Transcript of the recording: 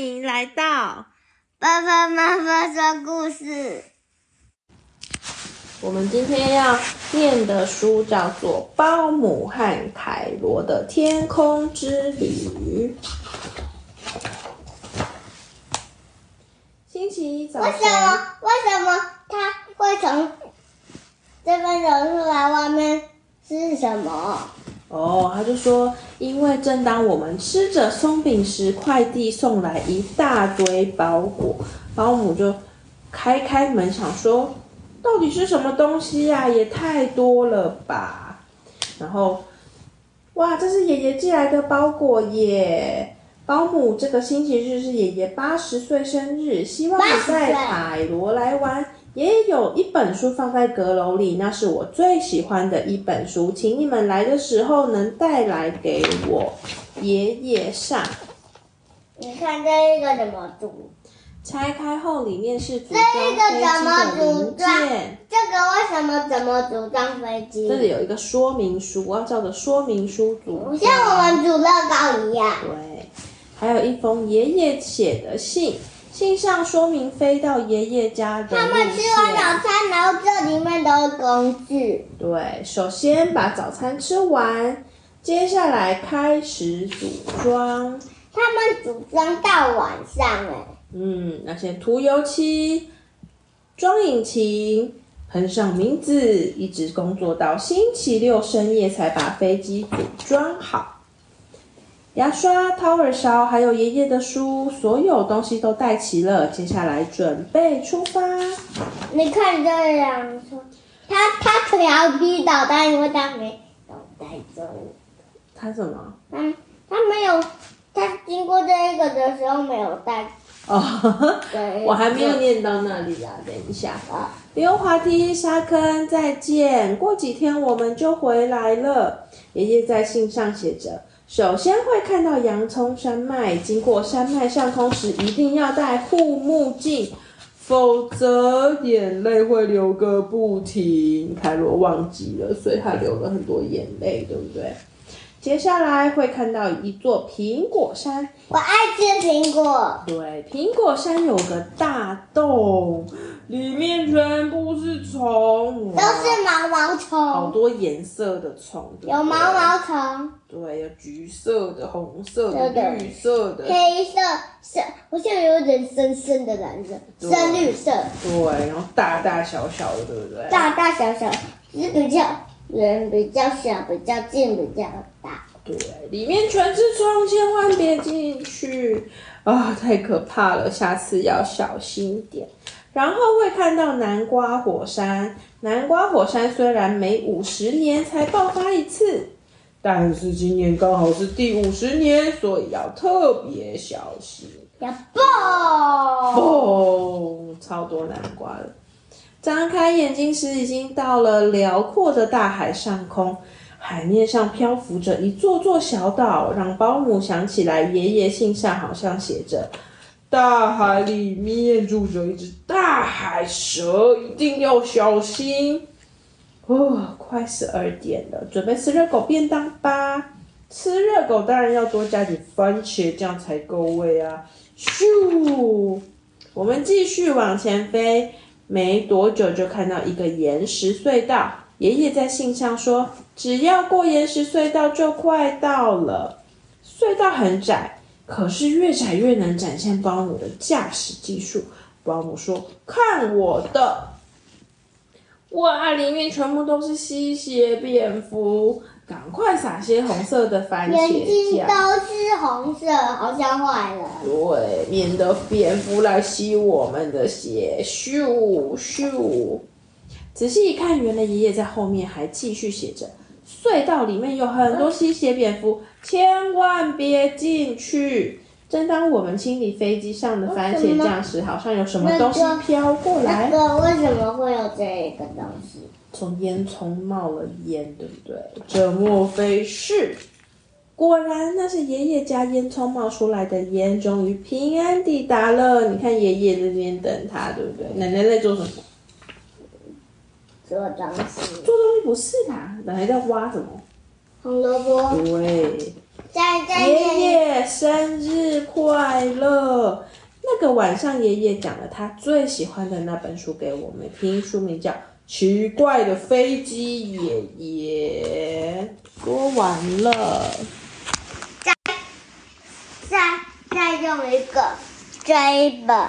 迎来到爸爸妈妈说故事。我们今天要念的书叫做《包姆和凯罗的天空之旅》。星期一早上，为什么？为什么他会从这边走出来？外面是什么？哦，他就说，因为正当我们吃着松饼时，快递送来一大堆包裹。保姆就开开门，想说，到底是什么东西呀？也太多了吧。然后，哇，这是爷爷寄来的包裹耶！保姆，这个星期日是爷爷八十岁生日，希望你在海螺来玩。爷爷有一本书放在阁楼里，那是我最喜欢的一本书，请你们来的时候能带来给我。爷爷上，你看这一个怎么组？拆开后里面是组装飞机的零件。这个为什么怎么组装飞机？这里有一个说明书，我要照着说明书组。像我们组乐高一样。对，还有一封爷爷写的信。信上说明飞到爷爷家的。他们吃完早餐，然后这里面都是工具。对，首先把早餐吃完，接下来开始组装。他们组装到晚上哎。嗯，那先涂油漆、装引擎、喷上名字，一直工作到星期六深夜才把飞机组装好。牙刷、掏耳勺，还有爷爷的书，所有东西都带齐了。接下来准备出发。你看这样说，他他可要逼导弹，因为他没有带走。他什么？他，他没有，他经过这个的时候没有带。哦，对，我还没有念到那里啊，等一下。啊，溜滑梯、沙坑，再见。过几天我们就回来了。爷爷在信上写着。首先会看到洋葱山脉，经过山脉上空时一定要戴护目镜，否则眼泪会流个不停。凯罗忘记了，所以他流了很多眼泪，对不对？接下来会看到一座苹果山，我爱吃苹果。对，苹果山有个大洞，里面全部是虫，都是毛毛虫，好多颜色的虫，有毛毛虫，对，有橘色的、红色的、绿色的、黑色，深，好像有点深深的蓝色，深绿色，对，然后大大小小的，对不对？大大小小，是比较圆，比较小，比较近，比较大。对，里面全是虫，千万别进去啊！太可怕了，下次要小心点。然后会看到南瓜火山，南瓜火山虽然每五十年才爆发一次，但是今年刚好是第五十年，所以要特别小心。要爆！爆，超多南瓜了。张开眼睛时，已经到了辽阔的大海上空。海面上漂浮着一座座小岛，让保姆想起来爷爷信上好像写着：“大海里面住着一只大海蛇，一定要小心。”哦，快十二点了，准备吃热狗便当吧。吃热狗当然要多加点番茄酱才够味啊！咻，我们继续往前飞，没多久就看到一个岩石隧道。爷爷在信上说：“只要过岩石隧道，就快到了。隧道很窄，可是越窄越能展现保姆的驾驶技术。”保姆说：“看我的！哇，里面全部都是吸血蝙蝠，赶快撒些红色的番茄酱。眼睛都是红色，好像坏了。对，免得蝙蝠来吸我们的血。咻咻。”仔细一看，原来爷爷在后面还继续写着：“隧道里面有很多吸血蝙蝠，千万别进去。”正当我们清理飞机上的番茄酱时，好像有什么东西飘过来。那个为什么会有这个东西？从烟囱冒了烟，对不对？这莫非是？果然，那是爷爷家烟囱冒出来的烟。终于平安抵达了。你看，爷爷在这边等他，对不对？奶奶在做什么？做东西，做东西不是啦，本来在挖什么？红萝卜。对。这再再爷爷生日快乐！那个晚上，爷爷讲了他最喜欢的那本书给我们听，书名叫《奇怪的飞机爷爷》。说完了，再再再用一个这一本。